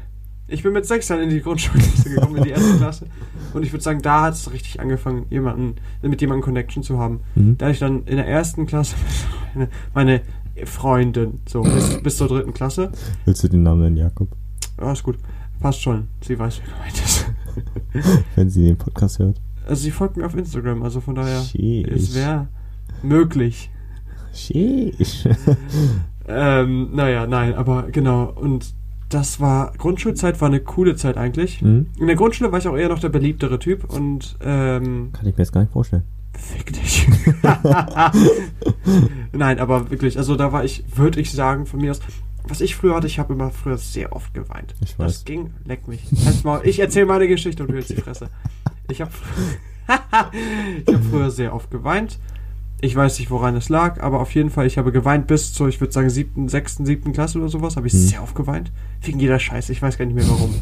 Ich bin mit sechs dann in die Grundschulklasse gekommen, in die erste Klasse. Und ich würde sagen, da hat es richtig angefangen, jemanden, mit jemandem Connection zu haben. Mhm. Da ich dann in der ersten Klasse meine, meine Freundin, so, bis, bis zur dritten Klasse. Willst du den Namen nennen, Jakob? Ja, ist gut. Passt schon. Sie weiß, wie gemeint ist. Wenn sie den Podcast hört. Also sie folgt mir auf Instagram, also von daher, Sheesh. es wäre möglich. Sheesh. Ähm, naja, nein, aber genau. Und das war, Grundschulzeit war eine coole Zeit eigentlich. Mhm. In der Grundschule war ich auch eher noch der beliebtere Typ und ähm, Kann ich mir jetzt gar nicht vorstellen. fick dich. Nein, aber wirklich, also da war ich, würde ich sagen, von mir aus, was ich früher hatte, ich habe immer früher sehr oft geweint. Ich Das weiß. ging, leck mich. Maul. Ich erzähle meine Geschichte und du hältst die Fresse. Ich habe ich hab früher sehr oft geweint. Ich weiß nicht, woran es lag, aber auf jeden Fall, ich habe geweint bis zur, ich würde sagen, siebten, sechsten, siebten Klasse oder sowas, habe ich Hm. sehr oft geweint. Wegen jeder Scheiße, ich weiß gar nicht mehr warum.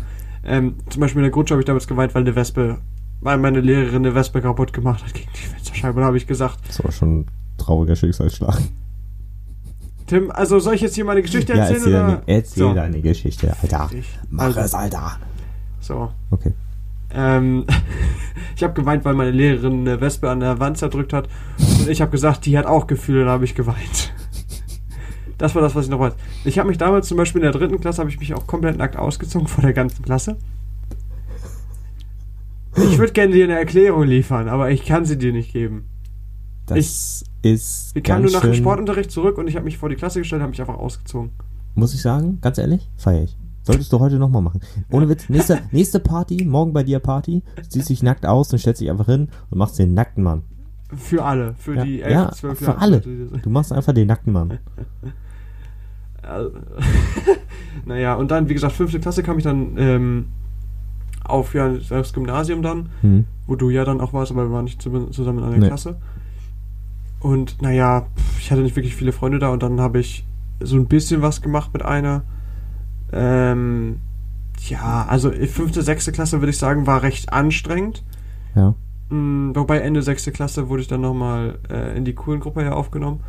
ähm, zum Beispiel in der Grundschule habe ich damals geweint, weil eine Wespe, weil meine Lehrerin eine Wespe kaputt gemacht hat gegen die Fensterscheibe. Und da habe ich gesagt, Das war schon ein trauriger Schicksalsschlag. Tim, also soll ich jetzt hier meine Geschichte Ja, erzählen? erzähl, oder? deine, erzähl So. deine Geschichte, Alter. Mach also, es, Alter. So. Okay. Ähm, ich habe geweint, weil meine Lehrerin eine Wespe an der Wand zerdrückt hat. Und ich habe gesagt, die hat auch Gefühle, da habe ich geweint. Das war das, was ich noch weiß. Ich habe mich damals zum Beispiel in der dritten Klasse, habe ich mich auch komplett nackt ausgezogen vor der ganzen Klasse. Ich würde gerne dir eine Erklärung liefern, aber ich kann sie dir nicht geben. Das ist Wir kamen nur nach dem Sportunterricht zurück und ich habe mich vor die Klasse gestellt und habe mich einfach ausgezogen. muss ich sagen, ganz ehrlich, feier ich. Solltest du heute nochmal machen. Ohne Witz, nächste, nächste Party, morgen bei dir Party, ziehst dich nackt aus und stellst dich einfach hin und machst den nackten Mann. Für alle, für Ja, die 11, ja 12 für Jahre. alle. Du machst einfach den nackten Mann. Also, naja, und dann, wie gesagt, fünfte Klasse kam ich dann ähm, auf ja, das Gymnasium dann, Hm. wo du ja dann auch warst, aber wir waren nicht zu- zusammen in einer Nee. Klasse. Und naja, ich hatte nicht wirklich viele Freunde da und dann habe ich so ein bisschen was gemacht mit einer. Ähm, ja, also fünfte, sechste Klasse würde ich sagen, war recht anstrengend. Ja. Mm, Wobei Ende sechste Klasse wurde ich dann nochmal äh, in die coolen Gruppe ja aufgenommen.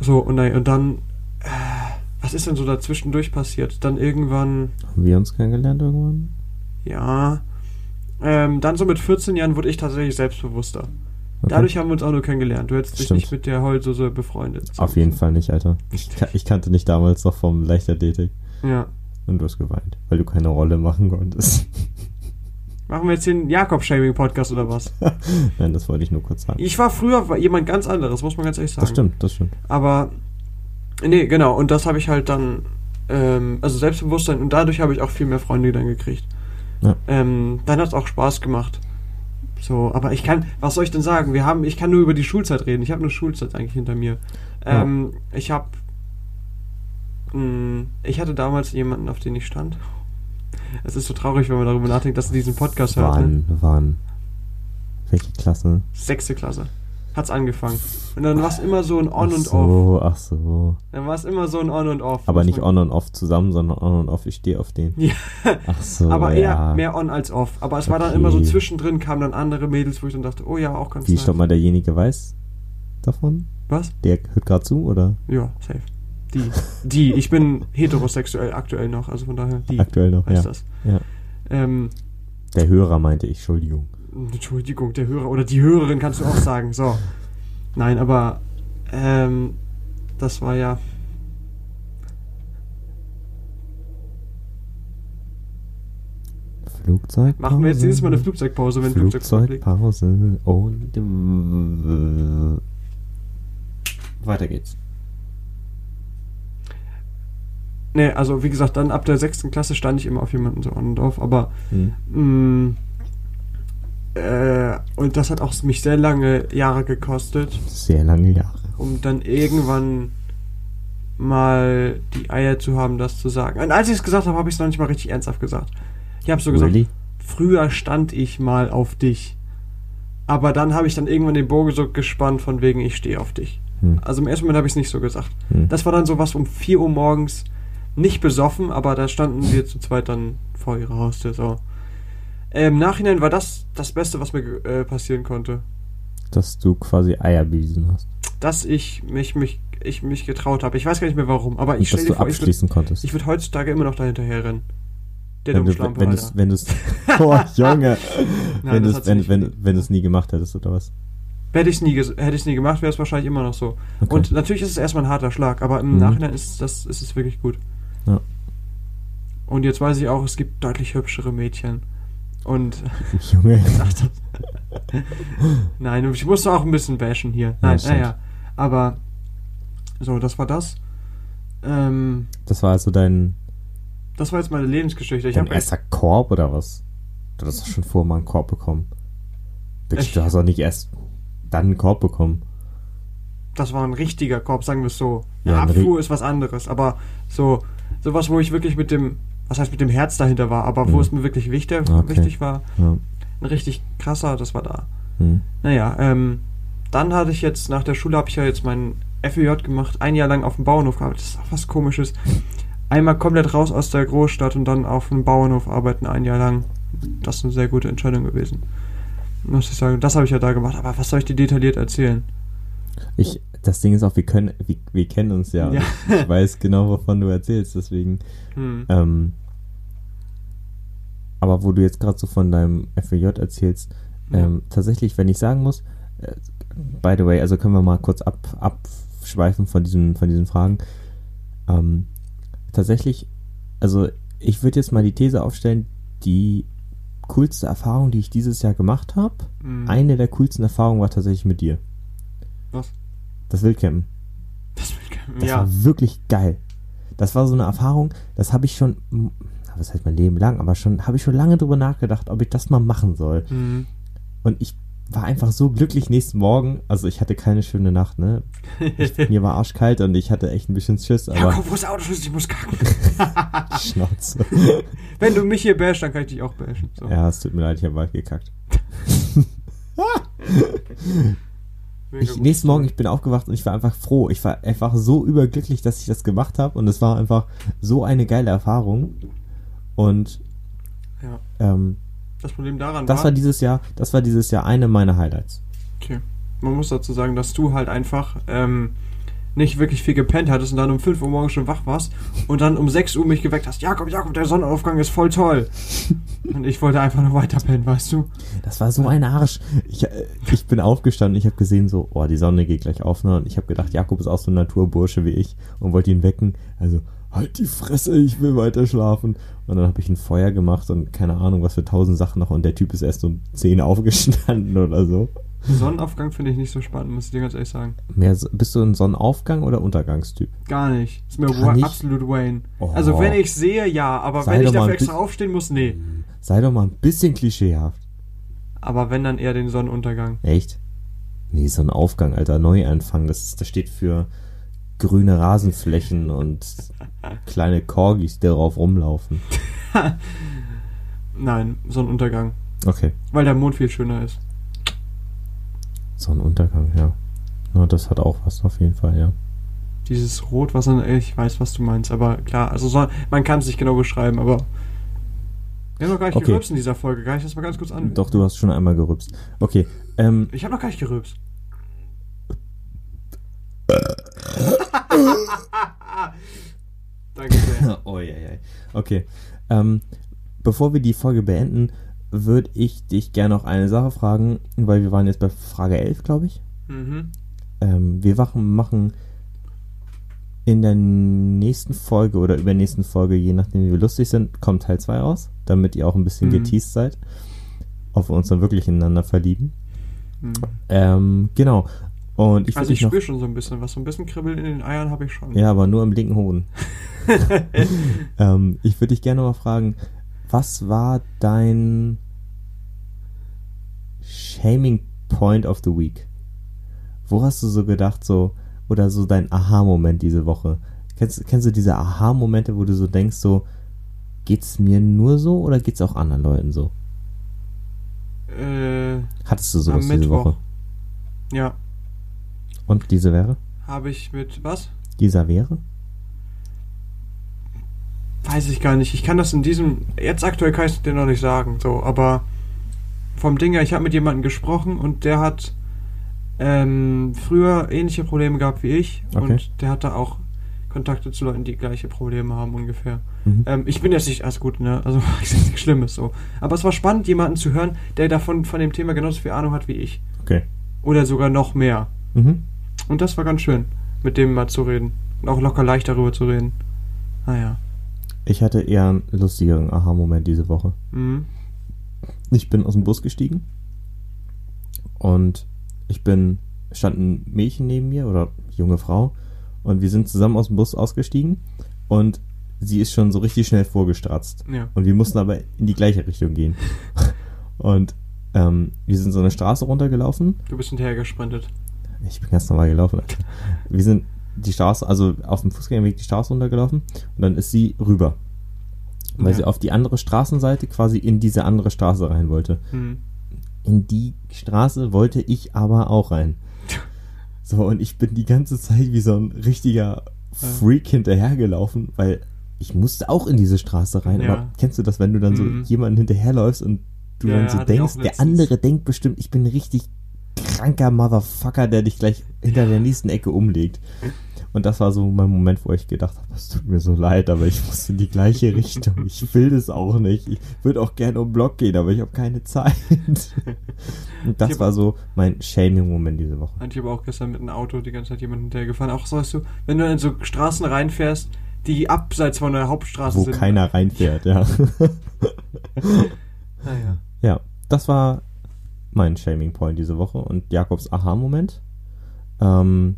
So, und, dann- und dann, äh, was ist denn so dazwischendurch passiert? Dann irgendwann, Haben wir uns kennengelernt irgendwann? ja, ähm, dann so mit 14 Jahren wurde ich tatsächlich selbstbewusster. Okay. Dadurch haben wir uns auch nur kennengelernt. Du hättest dich Stimmt. nicht mit der Heulsuse befreundet. Auf jeden Fall nicht, Alter. Ich, ich kannte dich damals noch vom Leichtathletik Ja. und du hast geweint, weil du keine Rolle machen konntest. Machen wir jetzt den Jakob-Shaming-Podcast oder was? Nein, das wollte ich nur kurz sagen. Ich war früher jemand ganz anderes, muss man ganz ehrlich sagen. Das stimmt, das stimmt. Aber, nee, genau, und das habe ich halt dann, ähm, also Selbstbewusstsein und dadurch habe ich auch viel mehr Freunde dann gekriegt. Ja. Ähm, dann hat es auch Spaß gemacht. So, aber ich kann, was soll ich denn sagen? Wir haben, ich kann nur über die Schulzeit reden. Ich habe eine Schulzeit eigentlich hinter mir. Ja. Ähm, ich habe, ich hatte damals jemanden, auf den ich stand. Es ist so traurig, wenn man darüber nachdenkt, dass er diesen Podcast hört. Ne? Wann, wann? Welche Klasse? Sechste Klasse. Hat's angefangen. Und dann war es immer so ein On ach und so, Off. Ach so. Dann war es immer so ein On und Off. Aber nicht on und off zusammen, sondern on und off, ich stehe auf den. Ja. Ach so, aber eher ja. mehr on als off. Aber es war dann Okay. immer so zwischendrin, kamen dann andere Mädels, wo ich dann dachte, oh ja, auch ganz Wie, nice. stopp mal, derjenige weiß davon? Was? Der hört gerade zu, oder? Ja, safe. Die. Die. Ich bin heterosexuell aktuell noch, also von daher, die. Aktuell noch, heißt ja. das. ja. Ähm, Der Hörer meinte ich, Entschuldigung. Entschuldigung, der Hörer oder die Hörerin kannst du auch sagen. So. Nein, aber ähm, das war ja. Flugzeugpause. Machen wir jetzt dieses Mal eine Flugzeugpause, wenn ein Flugzeug zurückfliegt. Flugzeugpause und äh, weiter geht's. Nee, also wie gesagt, dann ab der sechsten Klasse stand ich immer auf jemanden so on und off, aber Hm. mh, äh, und das hat auch mich sehr lange Jahre gekostet, Sehr lange Jahre. um dann irgendwann mal die Eier zu haben, das zu sagen. Und als ich es gesagt habe, habe ich es noch nicht mal richtig ernsthaft gesagt. Ich habe so gesagt, Really? früher stand ich mal auf dich. Aber dann habe ich dann irgendwann den Bogen so gespannt von wegen, ich stehe auf dich. Hm. Also im ersten Moment habe ich es nicht so gesagt. Hm. Das war dann so was um 4 Uhr morgens, nicht besoffen, aber da standen wir zu zweit dann vor ihrer Haustür. So. Äh, Im Nachhinein war das das Beste, was mir äh, passieren konnte. Dass du quasi Eier bewiesen hast. Dass ich mich, mich, ich mich getraut habe. Ich weiß gar nicht mehr warum, aber ich stelle dass dir du vor, ich würde abschließen konntest. ich würd heutzutage immer noch dahinterher rennen. Der wenn du, Dummschlampe, wenn du's, wenn du's, oh, Junge, Nein, wenn hat sie wenn, wenn, wenn nie gemacht hättest, oder was? Hätte ich es nie, hätte ich's nie gemacht, wäre es wahrscheinlich immer noch so. Okay. Und natürlich ist es erstmal ein harter Schlag, aber im Mhm. Nachhinein ist, das, ist es wirklich gut. Ja. Und jetzt weiß ich auch, es gibt deutlich hübschere Mädchen. Und Junge. nein, ich musste auch ein bisschen bashen hier. Nein, stimmt. naja. Aber so, das war das. Ähm, Das war also dein, das war jetzt meine Lebensgeschichte. Ich dein erster Korb, oder was? Du hast doch schon vorher mal einen Korb bekommen. Echt? du hast auch nicht erst dann einen Korb bekommen. das war ein richtiger Korb, sagen wir es so. Ja, Eine Abfuhr ist was anderes, aber so sowas, wo ich wirklich mit dem, was heißt mit dem Herz dahinter war, aber wo Mhm. es mir wirklich wichtig, Okay. wichtig war, Ja. ein richtig krasser, das war da. Hm. Naja, ähm, dann hatte ich jetzt, nach der Schule habe ich ja jetzt meinen FEJ gemacht, ein Jahr lang auf dem Bauernhof gearbeitet, das ist auch was komisches. Einmal komplett raus aus der Großstadt und dann auf dem Bauernhof arbeiten ein Jahr lang. Das ist eine sehr gute Entscheidung gewesen. Muss ich sagen, das habe ich ja da gemacht, aber was soll ich dir detailliert erzählen? Ich, das Ding ist auch, wir können, wir, wir kennen uns ja. Ja. Und Ich weiß genau, wovon du erzählst, deswegen. Hm. Ähm, aber wo du jetzt gerade so von deinem FWJ erzählst, ähm, tatsächlich, wenn ich sagen muss, äh, by the way, also können wir mal kurz ab, abschweifen von diesen, von diesen Fragen. Ähm, tatsächlich, also ich würde jetzt mal die These aufstellen, die coolste Erfahrung, die ich dieses Jahr gemacht habe, Hm. eine der coolsten Erfahrungen war tatsächlich mit dir. Was? Das Wildcampen. Das will Das ja. war wirklich geil. Das war so eine Erfahrung, das habe ich schon, was heißt mein Leben lang, aber schon, habe ich schon lange drüber nachgedacht, ob ich das mal machen soll. Mhm. Und ich war einfach so glücklich nächsten Morgen. Also ich hatte keine schöne Nacht, ne? Ich, mir war arschkalt und ich hatte echt ein bisschen Schiss, Ja, aber komm, wo ist der Autoschlüssel? Ich muss kacken. Schnauze. Wenn du mich hier bashst, dann kann ich dich auch bashen. So. Ja, es tut mir leid, ich habe bald gekackt. Ich, nächsten Morgen, ich bin aufgewacht und ich war einfach froh. Ich war einfach so überglücklich, dass ich das gemacht habe und es war einfach so eine geile Erfahrung. Und Ja. ähm, Das Problem daran das war dieses Jahr, das war dieses Jahr eine meiner Highlights. Okay. Man muss dazu sagen, dass du halt einfach ähm, nicht wirklich viel gepennt hattest und dann um 5 Uhr morgens schon wach warst und dann um 6 Uhr mich geweckt hast. Jakob, Jakob, der Sonnenaufgang ist voll toll. und ich wollte einfach nur weiter pennen, weißt du? Das war so ein Arsch. Ich, äh, ich bin aufgestanden, ich habe gesehen so, oh, die Sonne geht gleich auf, ne? Und ich habe gedacht, Jakob ist auch so ein Naturbursche wie ich und wollte ihn wecken. Also, halt die Fresse, ich will weiter schlafen. Und dann habe ich ein Feuer gemacht und keine Ahnung, was für tausend Sachen noch. Und der Typ ist erst um 10 aufgestanden oder so. Sonnenaufgang finde ich nicht so spannend, muss ich dir ganz ehrlich sagen. Mehr, bist du ein Sonnenaufgang- oder Untergangstyp? Gar nicht. Ist mir Gar nicht? absolut Wayne. Oh. Also wenn ich sehe, ja, aber Sei wenn ich dafür extra aufstehen muss, nee. Sei doch mal ein bisschen klischeehaft. Aber wenn dann eher den Sonnenuntergang. Echt? Nee, Sonnenaufgang, Alter, Neuanfang. Das, das steht für grüne Rasenflächen und kleine Corgis, die darauf rumlaufen. Nein, Sonnenuntergang. Okay. Weil der Mond viel schöner ist. Sonnenuntergang, ja. ja. Das hat auch was auf jeden Fall, ja. Dieses Rot, was ich weiß, was du meinst, aber klar, also so, man kann es nicht genau beschreiben, aber wir haben noch gar nicht Okay. gerülpst in dieser Folge. Kann ich das mal ganz kurz an? Doch, du hast schon einmal gerübst. Okay, ähm, Ich habe noch gar nicht gerülpst. Danke sehr. oh, ja, ja. Okay, ähm, bevor wir die Folge beenden, würde ich dich gerne noch eine Sache fragen, weil wir waren jetzt bei Frage 11, glaube ich. Mhm. Ähm, wir machen, in der nächsten Folge oder übernächsten Folge, je nachdem wie wir lustig sind, kommt Teil 2 raus, damit ihr auch ein bisschen Mhm. geteased seid, ob wir uns dann wirklich ineinander verlieben. Mhm. Ähm, genau. Und ich Also ich spüre schon so ein bisschen was. So ein bisschen Kribbeln in den Eiern habe ich schon. Ja, aber nur im linken Hoden. ähm, ich würde dich gerne mal fragen, was war dein Shaming Point of the Week? Wo hast du so gedacht, so, oder so dein Aha-Moment diese Woche? Kennst, kennst du diese Aha-Momente, wo du so denkst, so, geht's mir nur so oder geht's auch anderen Leuten so? Äh, Hattest du sowas diese Mittwoch. Woche? Ja, Und diese wäre? habe ich mit was? Dieser wäre? Weiß ich gar nicht. Ich kann das in diesem. Jetzt aktuell kann ich dir noch nicht sagen, so, aber vom Ding her, ich habe mit jemandem gesprochen und der hat ähm, früher ähnliche Probleme gehabt wie ich Okay. und der hatte auch Kontakte zu Leuten, die gleiche Probleme haben ungefähr. Mhm. Ähm, ich bin jetzt nicht alles gut, ne? Also sage nichts Schlimmes so. Aber es war spannend, jemanden zu hören, der davon von dem Thema genauso viel Ahnung hat wie ich. Okay. Oder sogar noch mehr. Mhm. Und das war ganz schön, mit dem mal zu reden. Und auch locker leicht darüber zu reden. Naja. Ich hatte eher einen lustigeren Aha-Moment diese Woche. Mhm. Ich bin aus dem Bus gestiegen und ich bin, stand ein Mädchen neben mir oder junge Frau und wir sind zusammen aus dem Bus ausgestiegen und sie ist schon so richtig schnell vorgestratzt. Ja. Und wir mussten aber in die gleiche Richtung gehen. Und ähm, wir sind so eine Straße runtergelaufen. Du bist hinterher gesprintet. Ich bin ganz normal gelaufen. Alter. Wir sind die Straße, also auf dem Fußgängerweg die Straße runtergelaufen und dann ist sie rüber. Weil Ja. sie auf die andere Straßenseite quasi in diese andere Straße rein wollte. Mhm. In die Straße wollte ich aber auch rein. So, und ich bin die ganze Zeit wie so ein richtiger Freak hinterhergelaufen, weil ich musste auch in diese Straße rein. Ja. Aber kennst du das, wenn du dann so Mhm. jemanden hinterherläufst und du Ja, dann ja, so denkst, der andere denkt bestimmt, ich bin ein richtig kranker Motherfucker, der dich gleich hinter der nächsten Ecke umlegt. Und das war so mein Moment, wo ich gedacht habe, es tut mir so leid, aber ich muss in die gleiche Richtung. Ich will das auch nicht. Ich würde auch gerne um Block gehen, aber ich habe keine Zeit. Und das war so mein Shaming-Moment diese Woche. Und ich habe auch gestern mit einem Auto die ganze Zeit jemanden hinterhergefahren. Auch so, weißt du, wenn du in so Straßen reinfährst, die abseits von der Hauptstraße Wo sind. keiner reinfährt, ja. Naja. ja, das war mein Shaming-Point diese Woche und Jakobs Aha-Moment. Ähm,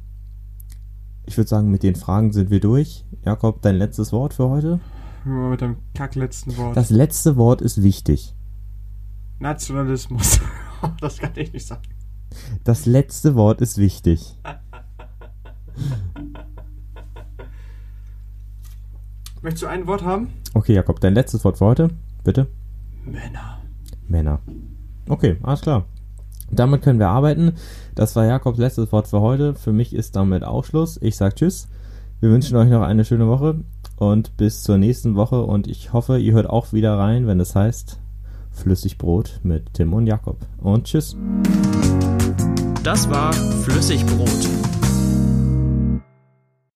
ich würde sagen, mit den Fragen sind wir durch. Jakob, dein letztes Wort für heute? Mit dem kackletzten Wort. Das letzte Wort ist wichtig. Nationalismus. das kann ich nicht sagen. Das letzte Wort ist wichtig. Möchtest du ein Wort haben? Okay, Jakob, dein letztes Wort für heute, bitte. Männer. Männer. Okay, alles klar. Damit können wir arbeiten. Das war Jakobs letztes Wort für heute. Für mich ist damit auch Schluss. Ich sag Tschüss. Wir wünschen euch noch eine schöne Woche und bis zur nächsten Woche. Und ich hoffe, ihr hört auch wieder rein, wenn es heißt Flüssigbrot mit Tim und Jakob. Und Tschüss. Das war Flüssigbrot